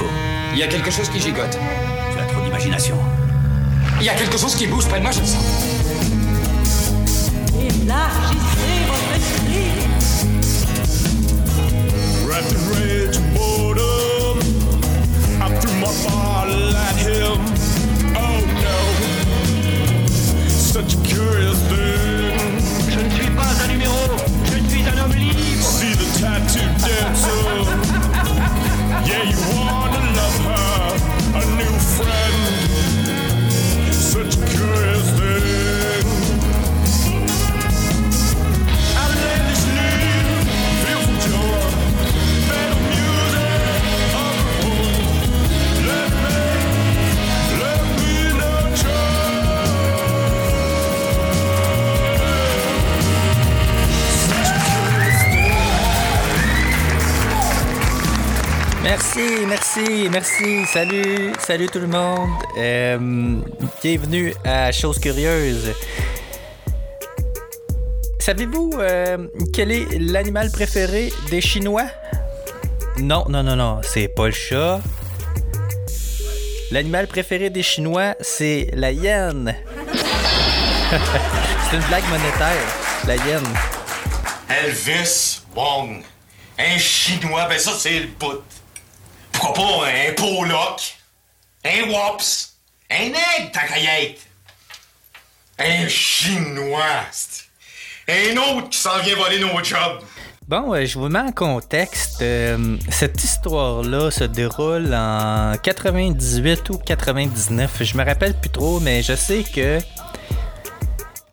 faut. Il y a quelque chose qui gigote. Tu as trop d'imagination. Il y a quelque chose qui bouge près de moi, je le sens. Élargissez votre esprit. In rage and boredom, I threw my bottle at him. Oh no, such a curious thing. Je ne suis pas un numéro, je suis un homme libre. See the tattoo dancer. Yeah, you wanna friend. Such a curious thing. Merci. Salut, salut tout le monde. Euh, bienvenue à Chose Curieuse. Savez-vous euh, quel est l'animal préféré des Chinois? Non, non, non, non, c'est pas le chat. L'animal préféré des Chinois, c'est la hyène. c'est une blague monétaire, la hyène. Elvis Wong. Un Chinois, ben ça, c'est le bout. Pourquoi pas un Pollock? Un Wops? Un aigle, ta caillette? Un Chinois. Un autre qui s'en vient voler nos jobs. Bon, euh, je vous mets en contexte. Euh, cette histoire-là se déroule en 98 ou 99. Je me rappelle plus trop, mais je sais que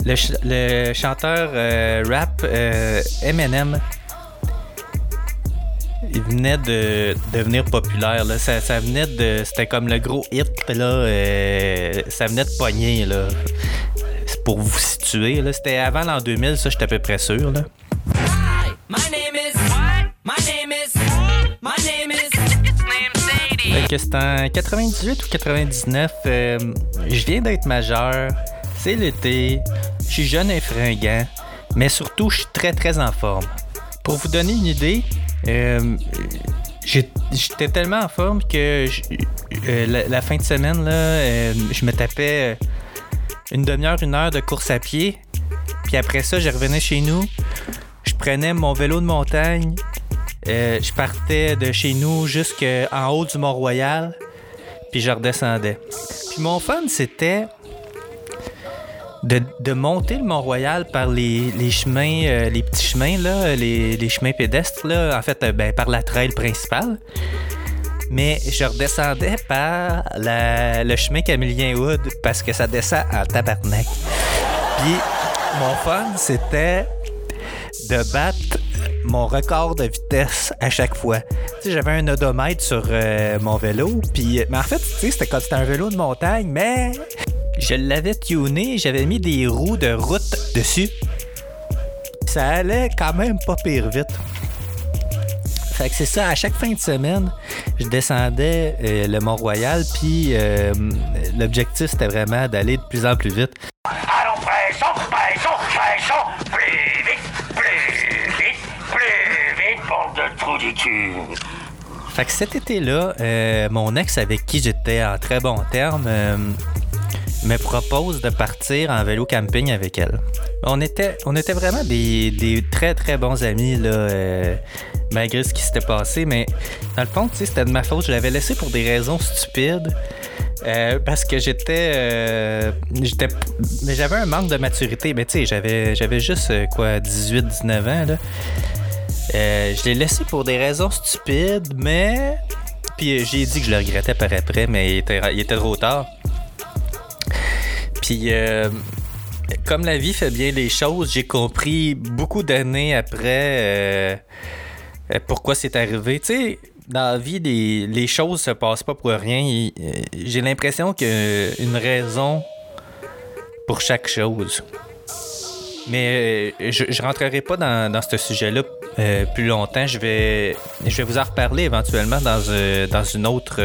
le chanteur euh, rap euh, Eminem il venait de devenir populaire. Là. Ça, ça venait de. C'était comme le gros hit. Là, euh, ça venait de pogner. Là. C'est pour vous situer. Là. C'était avant l'an 2000, ça, j'étais à peu près sûr. Là. My name is. My name is. My name is. Sadie. Fait que c'est en 98 ou 99. euh, je viens d'être majeur. C'est l'été. Je suis jeune et fringant. Mais surtout, je suis très très en forme. Pour vous donner une idée, euh, j'étais tellement en forme que euh, la, fin de semaine, là, euh, je me tapais une demi-heure, une heure de course à pied. Puis après ça, je revenais chez nous. Je prenais mon vélo de montagne. Je partais de chez nous jusqu'en haut du Mont-Royal. Puis je redescendais. Puis mon fun, c'était de, de monter le Mont-Royal par les, les chemins, euh, les petits chemins, là, les, les chemins pédestres, là, en fait, euh, ben, par la trail principale. Mais je redescendais par la- le chemin Camillien Wood parce que ça descend en tabarnak. Puis mon fun, c'était de battre mon record de vitesse à chaque fois. J'avais un odomètre sur euh, mon vélo, puis mais en fait, tu sais, c'était comme c'était un vélo de montagne, mais je l'avais tuné, j'avais mis des roues de route dessus. Ça allait quand même pas pire vite. Fait que c'est ça, à chaque fin de semaine, je descendais euh, le Mont-Royal, puis euh, l'objectif c'était vraiment d'aller de plus en plus vite. Allons, pressons, pressons, pressons, plus vite, plus vite, plus vite, bande de trous du cul. Fait que cet été-là, euh, mon ex avec qui j'étais en très bon terme me propose de partir en vélo camping avec elle. On était, on était vraiment des, des très très bons amis là, euh, malgré ce qui s'était passé, mais dans le fond, c'était de ma faute. Je l'avais laissé pour des raisons stupides. euh, parce que j'étais, euh, j'étais, mais j'avais un manque de maturité. Mais tu sais, j'avais, juste euh, quoi, 18-19 ans là. Je l'ai laissé pour des raisons stupides, mais. Puis j'ai dit que je le regrettais par après, mais il était, il était trop tard. Puis, euh, comme la vie fait bien les choses, j'ai compris beaucoup d'années après euh, euh, pourquoi c'est arrivé. Tu sais, dans la vie, les, les choses se passent pas pour rien. J'ai l'impression qu'il y a une raison pour chaque chose. Mais euh, je, je rentrerai pas dans, dans ce sujet-là euh, plus longtemps. Je vais, je vais vous en reparler éventuellement dans, euh, dans, une autre,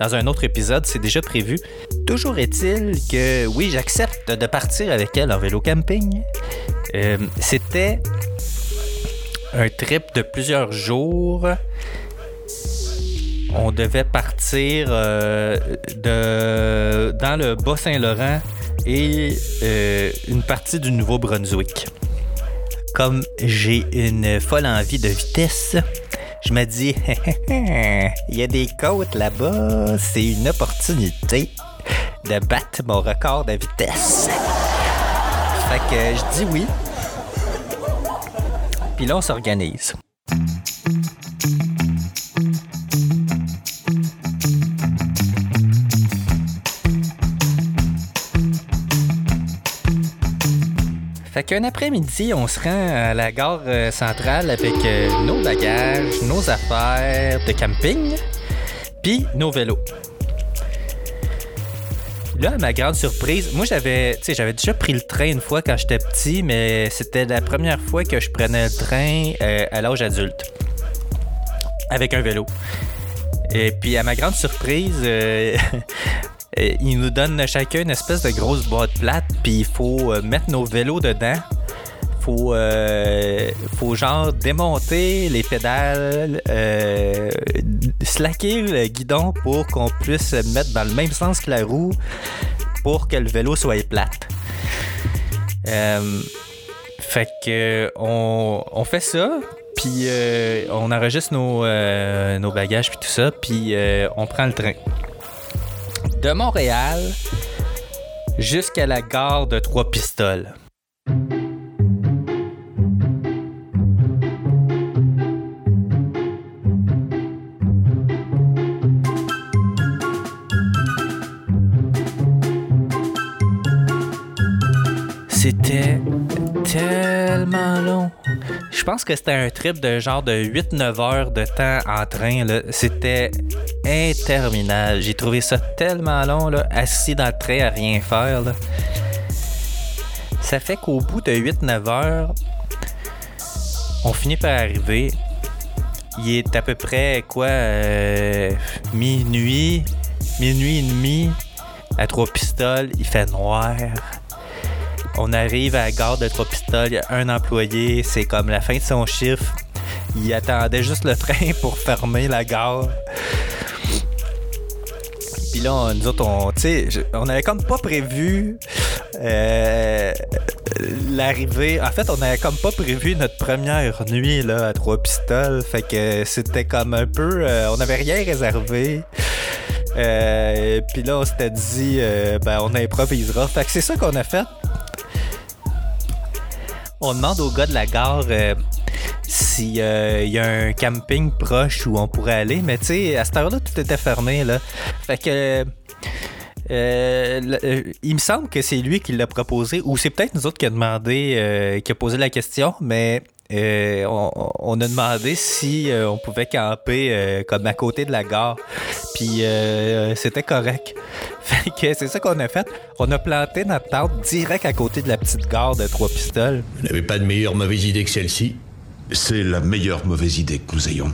dans un autre épisode. C'est déjà prévu. Toujours est-il que oui, j'accepte de partir avec elle en vélo camping. C'était un trip de plusieurs jours. on devait partir de, dans le Bas-Saint-Laurent et euh, une partie du Nouveau-Brunswick. Comme j'ai une folle envie de vitesse, je me dis, il y a des côtes là-bas, c'est une opportunité de battre mon record de vitesse. Fait que je dis oui. Puis là, on s'organise. Fait qu'un après-midi, on se rend à la gare euh, centrale avec euh, nos bagages, nos affaires de camping, puis nos vélos. Là, à ma grande surprise, moi j'avais, j'avais déjà pris le train une fois quand j'étais petit, mais c'était la première fois que je prenais le train euh, à l'âge adulte avec un vélo. Et puis à ma grande surprise, ils nous donnent chacun une espèce de grosse boîte plate, puis il faut euh, mettre nos vélos dedans. Faut, euh, faut genre démonter les pédales, euh, slacker le guidon pour qu'on puisse se mettre dans le même sens que la roue pour que le vélo soit plate. Euh, fait que on, on fait ça, puis euh, on enregistre nos, euh, nos bagages puis tout ça, puis euh, on prend le train. De Montréal jusqu'à la gare de Trois-Pistoles. C'était tellement long. Je pense que c'était un trip de genre de 8-9 heures de temps en train. C'était interminable. J'ai trouvé ça tellement long, là, assis dans le train à rien faire. Ça fait qu'au bout de 8-9 heures, on finit par arriver. Il est à peu près, quoi, euh, minuit, minuit et demi, à trois pistoles. Il fait noir. On arrive à la gare de Trois-Pistoles, il y a un employé, c'est comme la fin de son chiffre. Il attendait juste le train pour fermer la gare. Puis là, on- nous autres, on, on avait comme pas prévu euh, l'arrivée. En fait, on avait comme pas prévu notre première nuit là, à Trois-Pistoles. Fait que c'était comme un peu. euh, on n'avait rien réservé. Euh, puis là, on s'était dit, ben, on improvisera. Fait que c'est ça qu'on a fait. On demande au gars de la gare euh, s'il y a un camping proche où on pourrait aller. Mais tu sais, à cette heure-là, tout était fermé. Là. Fait que. euh, euh, il me semble que c'est lui qui l'a proposé, ou c'est peut-être nous autres qui a demandé, euh, qui a posé la question, mais euh, on, on a demandé si euh, on pouvait camper euh, comme à côté de la gare. Puis euh, c'était correct. Fait que c'est ça qu'on a fait. On a planté notre tente direct à côté de la petite gare de Trois Pistoles. Vous n'avez pas de meilleure mauvaise idée que celle-ci? C'est la meilleure mauvaise idée que nous ayons.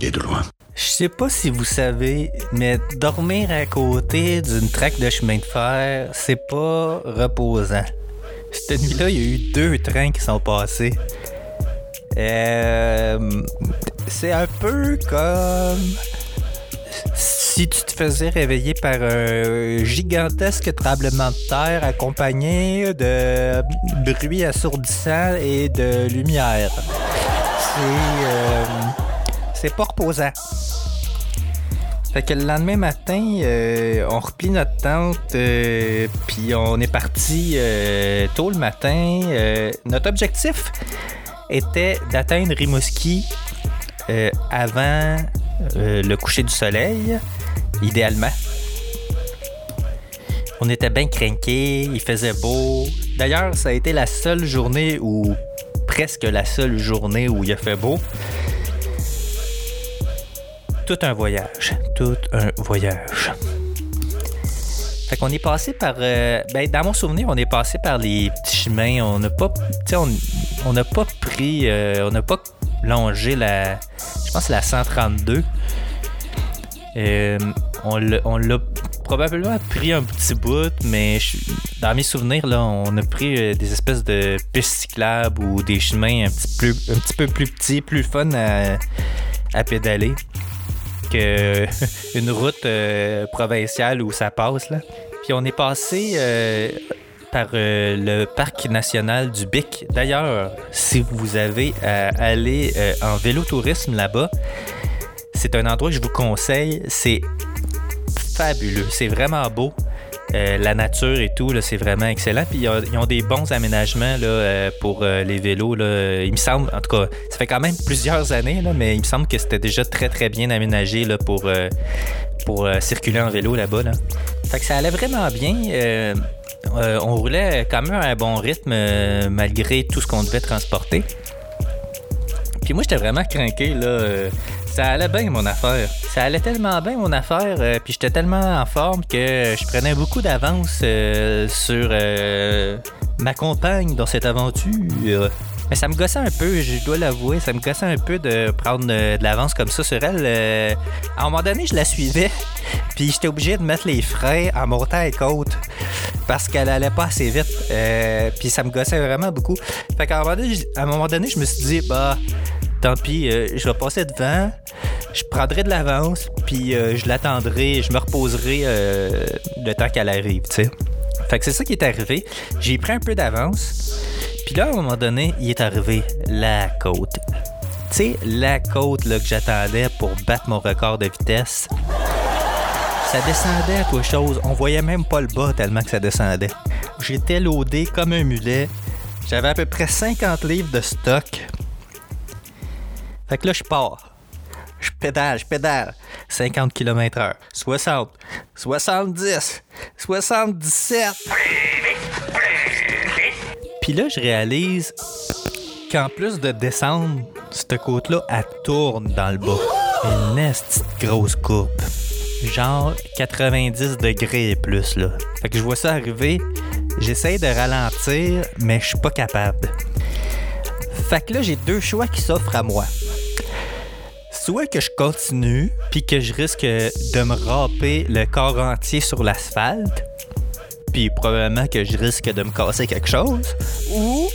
Et de loin. Je sais pas si vous savez, mais dormir à côté d'une traque de chemin de fer, c'est pas reposant. Cette nuit-là, il y a eu deux trains qui sont passés. Euh, c'est un peu comme si tu te faisais réveiller par un gigantesque tremblement de terre accompagné de bruit assourdissant et de lumière. C'est euh, c'est pas reposant. Fait que le lendemain matin, euh, on replie notre tente, euh, puis on est parti euh, tôt le matin. Notre objectif était d'atteindre Rimouski avant le coucher du soleil, idéalement. On était bien craqués, il faisait beau. D'ailleurs, ça a été la seule journée ou presque la seule journée où il a fait beau. Tout un voyage. Tout un voyage. Fait qu'on est passé par. euh, ben, dans mon souvenir, on est passé par les petits chemins. On n'a pas. On n'a pas pris. euh, on n'a pas longé la. Je pense que c'est la 132. Euh, on l'a- probablement pris un petit bout, mais dans mes souvenirs, là, on a pris des espèces de pistes cyclables ou des chemins un petit, plus, un petit peu plus petits, plus fun à pédaler. Que une route euh, provinciale où ça passe. Là. Puis on est passé euh, par euh, le parc national du Bic. D'ailleurs, si vous avez à aller euh, en vélo-tourisme là-bas, c'est un endroit que je vous conseille. C'est fabuleux. C'est vraiment beau. Euh, la nature et tout, c'est vraiment excellent. Puis ils ont, des bons aménagements euh, pour euh, les vélos. Il me semble, en tout cas, ça fait quand même plusieurs années, mais il me semble que c'était déjà très très bien aménagé pour, circuler en vélo là-bas. Là. Fait ça allait vraiment bien. On roulait quand même à un bon rythme malgré tout ce qu'on devait transporter. Puis moi, j'étais vraiment craqué, là. Ça allait bien, mon affaire. Ça allait tellement bien, mon affaire. euh, puis j'étais tellement en forme que je prenais beaucoup d'avance euh, sur euh, ma compagne dans cette aventure. Mais ça me gossait un peu, je dois l'avouer. Ça me gossait un peu de prendre euh, de l'avance comme ça sur elle. À un moment donné, je la suivais. Puis j'étais obligé de mettre les freins en montant les côtes parce qu'elle allait pas assez vite. Puis ça me gossait vraiment beaucoup. Fait qu'à un à un moment donné, je me suis dit, bah, tant pis, euh, je vais passer devant, je prendrai de l'avance, puis euh, je l'attendrai, je me reposerai euh, le temps qu'elle arrive, tu sais. Fait que c'est ça qui est arrivé. J'ai pris un peu d'avance. Puis là, à un moment donné, il est arrivé la côte. Tu sais, la côte là, que j'attendais pour battre mon record de vitesse. Ça descendait à chose. On voyait même pas le bas tellement que ça descendait. J'étais loadé comme un mulet. J'avais à peu près 50 livres de stock. Fait que là, je pars. Je pédale, je pédale. 50 km/h. 60, 70, 77. Puis là, je réalise qu'en plus de descendre, cette côte-là, elle tourne dans le bas. Une esti de grosse courbe. Genre 90 degrés et plus, là. Fait que je vois ça arriver. J'essaye de ralentir, mais je suis pas capable. Fait que là, j'ai deux choix qui s'offrent à moi. Soit que je continue, puis que je risque de me râper le corps entier sur l'asphalte, puis probablement que je risque de me casser quelque chose, ou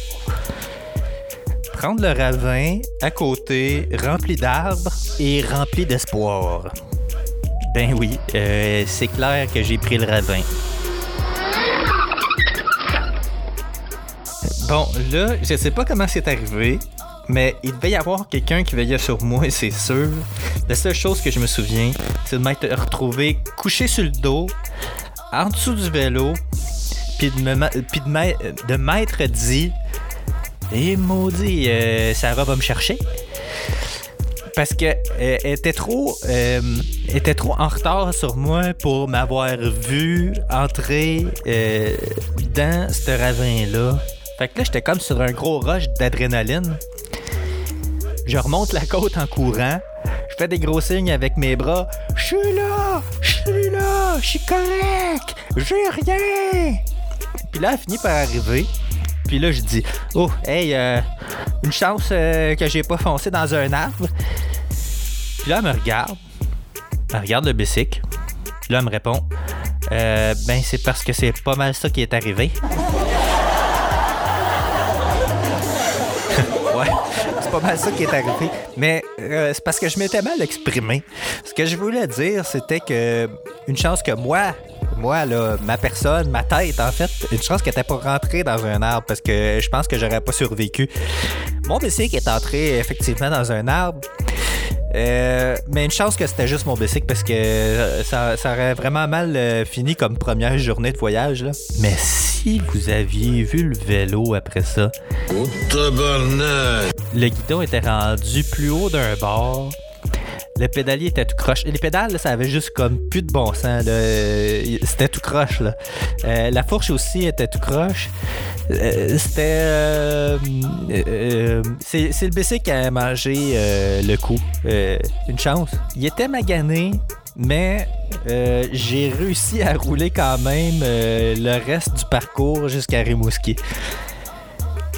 prendre le ravin à côté, rempli d'arbres et rempli d'espoir. Ben oui, euh, c'est clair que j'ai pris le ravin. Bon, là, je sais pas comment c'est arrivé, mais il devait y avoir quelqu'un qui veillait sur moi, c'est sûr. La seule chose que je me souviens, c'est de m'être retrouvé couché sur le dos, en dessous du vélo, puis de, m'être- de m'être dit Et maudit, euh, Sarah va me chercher. Parce que euh, était trop, euh, était trop en retard sur moi pour m'avoir vu entrer dans ce ravin-là. Fait que là, j'étais comme sur un gros rush d'adrénaline. Je remonte la côte en courant. Je fais des gros signes avec mes bras. Je suis là! Je suis là! Je suis correct! J'ai rien! Puis là, elle finit par arriver. Puis là, je dis Oh, hey, euh, une chance euh, que j'ai pas foncé dans un arbre. Puis là, elle me regarde. Elle regarde le bicycle. Puis là, elle me répond Euh, Ben, c'est parce que c'est pas mal ça qui est arrivé. C'est pas mal ça qui est arrivé. Mais euh, c'est parce que je m'étais mal exprimé. Ce que je voulais dire, c'était que une chance que moi, moi, là, ma personne, ma tête, en fait, une chance qu'elle était pas rentrée dans un arbre parce que je pense que j'aurais pas survécu. Mon bicycle est entré effectivement dans un arbre. Euh, mais une chance que c'était juste mon bicycle parce que ça, ça aurait vraiment mal euh, fini comme première journée de voyage. Là. Mais si vous aviez vu le vélo après ça, le guidon était rendu plus haut d'un bord. Le pédalier était tout croche. Les pédales, là, ça avait juste comme plus de bon sens. là. Euh, C'était tout croche. Là. Euh, la fourche aussi était tout croche. Euh, C'était. euh, c'est le BC qui a mangé le coup. Une chance. Il était magané, mais euh, j'ai réussi à rouler quand même euh, le reste du parcours jusqu'à Rimouski.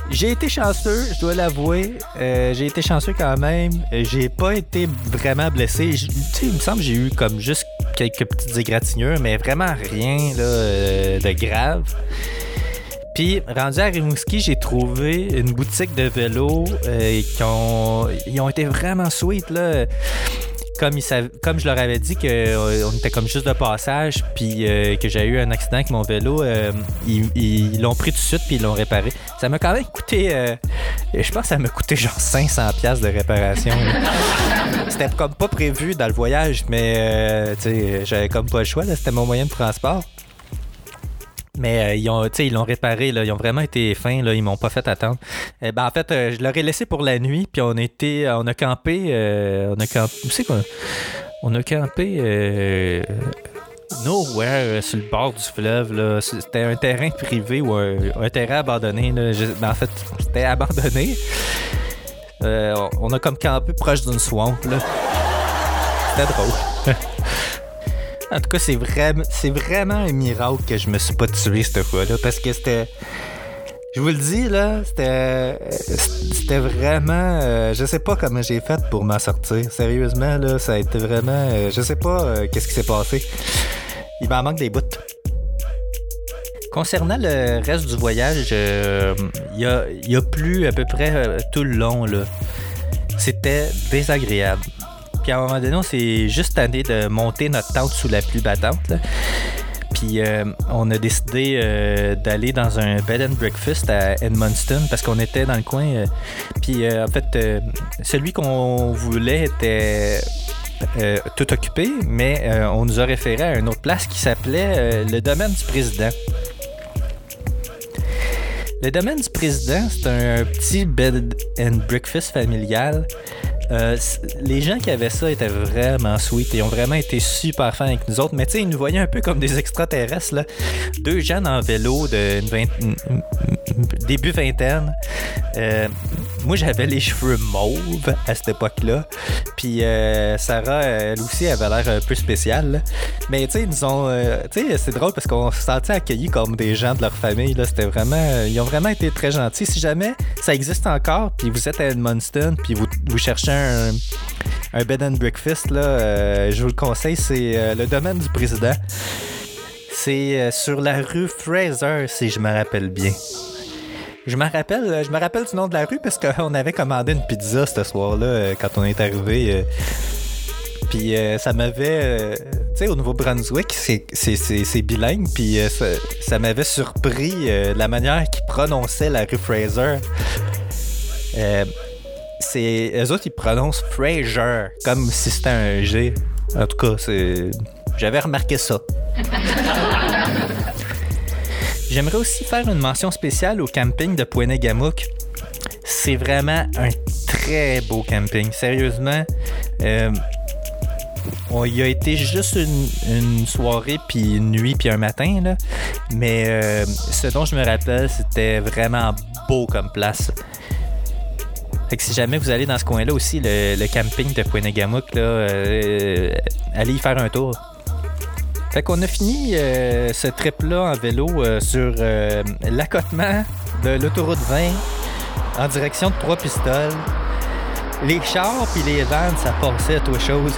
J'ai été chanceux, je dois l'avouer. Euh, j'ai été chanceux quand même. J'ai pas été vraiment blessé. Tu il me semble que j'ai eu comme juste quelques petites égratignures, mais vraiment rien là, de grave. Puis, rendu à Rimouski, j'ai trouvé une boutique de vélos qui ont, ils ont été vraiment sweet. Là. Comme, comme je leur avais dit qu'on était comme juste de passage, puis euh, que j'ai eu un accident avec mon vélo, euh, ils l'ont pris tout de suite, puis ils l'ont réparé. Ça m'a quand même coûté, euh, je pense que ça m'a coûté genre 500$ piastres de réparation. C'était comme pas prévu dans le voyage, mais euh, j'avais comme pas le choix, c'était mon moyen de transport. Mais euh, ils ont, ils l'ont réparé, là, ils ont vraiment été fins, là, ils m'ont pas fait attendre. Eh ben, en fait, euh, je leur ai laissé pour la nuit, puis on a été, on a campé, euh, on a campé, où c'est qu'on on a campé euh, nowhere euh, sur le bord du fleuve, là. C'était un terrain privé ou un, terrain abandonné, ben, en fait, c'était abandonné. Euh, on a comme campé proche d'une swamp, là. C'était drôle. En tout cas, c'est vraiment, un miracle que je me suis pas tué cette fois-là parce que c'était. Je vous le dis, là, c'était. C'était vraiment. euh, je sais pas comment j'ai fait pour m'en sortir. Sérieusement, là, ça a été vraiment. euh, je sais pas euh, qu'est-ce qui s'est passé. Il m'en manque des bouts. Concernant le reste du voyage, euh, il y, a, y a plu à peu près euh, tout le long, là. C'était désagréable. Puis à un moment donné, on s'est juste tanné de monter notre tente sous la pluie battante. Puis euh, on a décidé euh, d'aller dans un bed and breakfast à Edmundston parce qu'on était dans le coin. euh, puis en fait, celui qu'on voulait était tout occupé, mais on nous a référé à une autre place qui s'appelait le domaine du président. Le domaine du président, c'est un petit bed and breakfast familial. Euh, les gens qui avaient ça étaient vraiment sweet et ont vraiment été super fins avec nous autres. Mais tu sais, ils nous voyaient un peu comme des extraterrestres. Deux jeunes en vélo de une vingt- début vingtaine. Euh, moi, j'avais les cheveux mauves à cette époque-là. Puis euh, Sarah, elle aussi, avait l'air un peu spéciale. Mais tu sais, ils ont. euh, tu sais, c'est drôle parce qu'on se sentait accueillis comme des gens de leur famille. Là. C'était vraiment. ils ont vraiment été très gentils. Si jamais ça existe encore, puis vous êtes à Edmundston, puis vous, vous cherchez un, un bed and breakfast, là, euh, je vous le conseille, c'est euh, le domaine du président. C'est sur la rue Fraser, si je me rappelle bien. Je me rappelle, je me rappelle du nom de la rue parce qu'on avait commandé une pizza ce soir-là euh, quand on est arrivé. euh, puis euh, ça m'avait. euh, tu sais, au Nouveau-Brunswick, c'est- bilingue. Puis euh, ça, m'avait surpris euh, la manière qu'ils prononçaient la rue Fraser. Euh, c'est eux autres, ils prononcent Fraser comme si c'était un G. En tout cas, c'est. J'avais remarqué ça. J'aimerais aussi faire une mention spéciale au camping de Poinet-Gamouk. C'est vraiment un très beau camping. Sérieusement, euh, on y a été juste une, soirée, puis une nuit, puis un matin. Mais euh, ce dont je me rappelle, c'était vraiment beau comme place. Fait que si jamais vous allez dans ce coin-là aussi, le, camping de Poinet-Gamouk, là, euh, allez y faire un tour. Fait qu'on a fini euh, ce trip-là en vélo euh, sur euh, l'accotement de l'autoroute 20 en direction de Trois Pistoles. Les chars puis les vannes, ça passait à toi chose.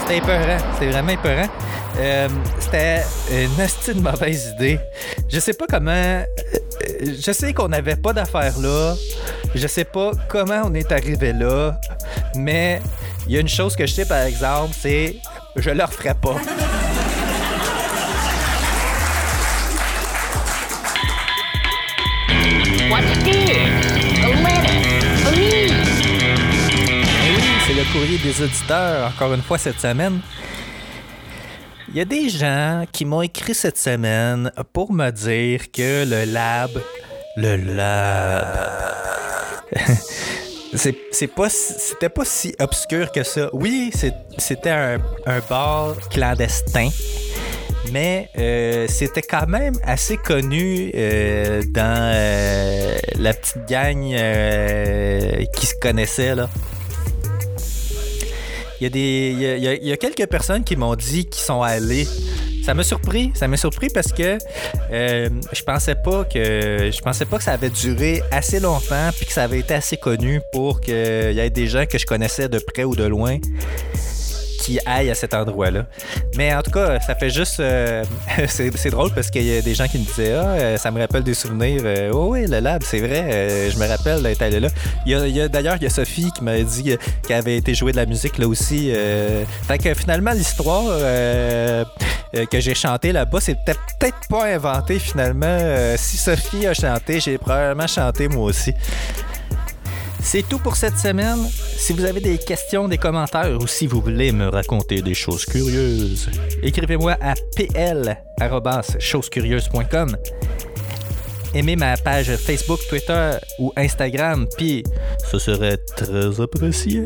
C'était épeurant, c'était vraiment épeurant. Euh, c'était une hostie de mauvaise idée. Je sais pas comment. euh, Je sais qu'on n'avait pas d'affaires là. Je sais pas comment on est arrivé là. Mais il y a une chose que je sais par exemple, c'est je le referai pas. Eh oui, c'est le courrier des auditeurs, encore une fois cette semaine. Il y a des gens qui m'ont écrit cette semaine pour me dire que le lab. Le lab. c'est pas c'était pas si obscur que ça. Oui, c'était un, un bar clandestin, mais euh, c'était quand même assez connu euh, dans euh, la petite gang qui se connaissait là. Il y, a des, il y a- il y a quelques personnes qui m'ont dit qu'ils sont allés. Ça m'a surpris. Ça m'a surpris parce que euh, je pensais pas que je pensais pas que ça avait duré assez longtemps puis que ça avait été assez connu pour qu'il y ait des gens que je connaissais de près ou de loin qui aille à cet endroit-là. Mais en tout cas, ça fait juste. euh, c'est drôle parce qu'il y a des gens qui me disaient Ah, euh, ça me rappelle des souvenirs. Euh, oh, oui, le lab, c'est vrai. je me rappelle d'être allé là. D'ailleurs, il y a Sophie qui m'a dit qu'elle avait été jouer de la musique là aussi. fait que finalement, l'histoire que j'ai chantée là-bas, c'est peut-être pas inventé finalement. Si Sophie a chanté, j'ai probablement chanté moi aussi. C'est tout pour cette semaine. Si vous avez des questions, des commentaires ou si vous voulez me raconter des choses curieuses, écrivez-moi à pl@chosescurieuses.com. Aimez ma page Facebook, Twitter ou Instagram, puis ce serait très apprécié.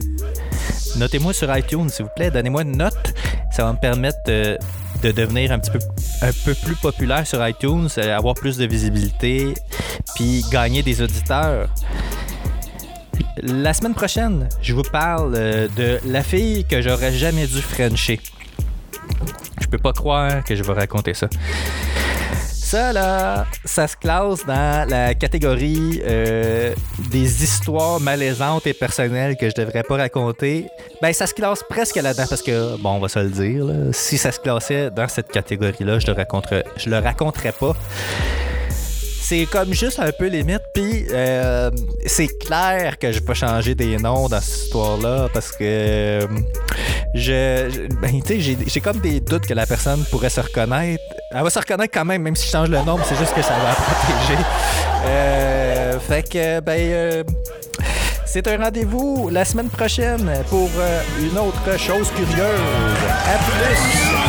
Notez-moi sur iTunes, s'il vous plaît. Donnez-moi une note. Ça va me permettre euh, de devenir un petit peu, un peu plus populaire sur iTunes, euh, avoir plus de visibilité, puis gagner des auditeurs. La semaine prochaine, je vous parle euh, de la fille que j'aurais jamais dû frencher. Je peux pas croire que je vais raconter ça. Ça, là, ça se classe dans la catégorie euh, des histoires malaisantes et personnelles que je devrais pas raconter. Ben, ça se classe presque là-dedans parce que, bon, on va se le dire, si ça se classait dans cette catégorie-là, je le je le raconterais pas c'est comme juste un peu limite. Puis euh, c'est clair que je vais changer des noms dans cette histoire-là parce que euh, je, ben, tu sais, j'ai, comme des doutes que la personne pourrait se reconnaître. Elle va se reconnaître quand même, même si je change le nom, c'est juste que ça va protéger. Euh, fait que, ben. euh, c'est un rendez-vous la semaine prochaine pour euh, une autre chose curieuse. À plus!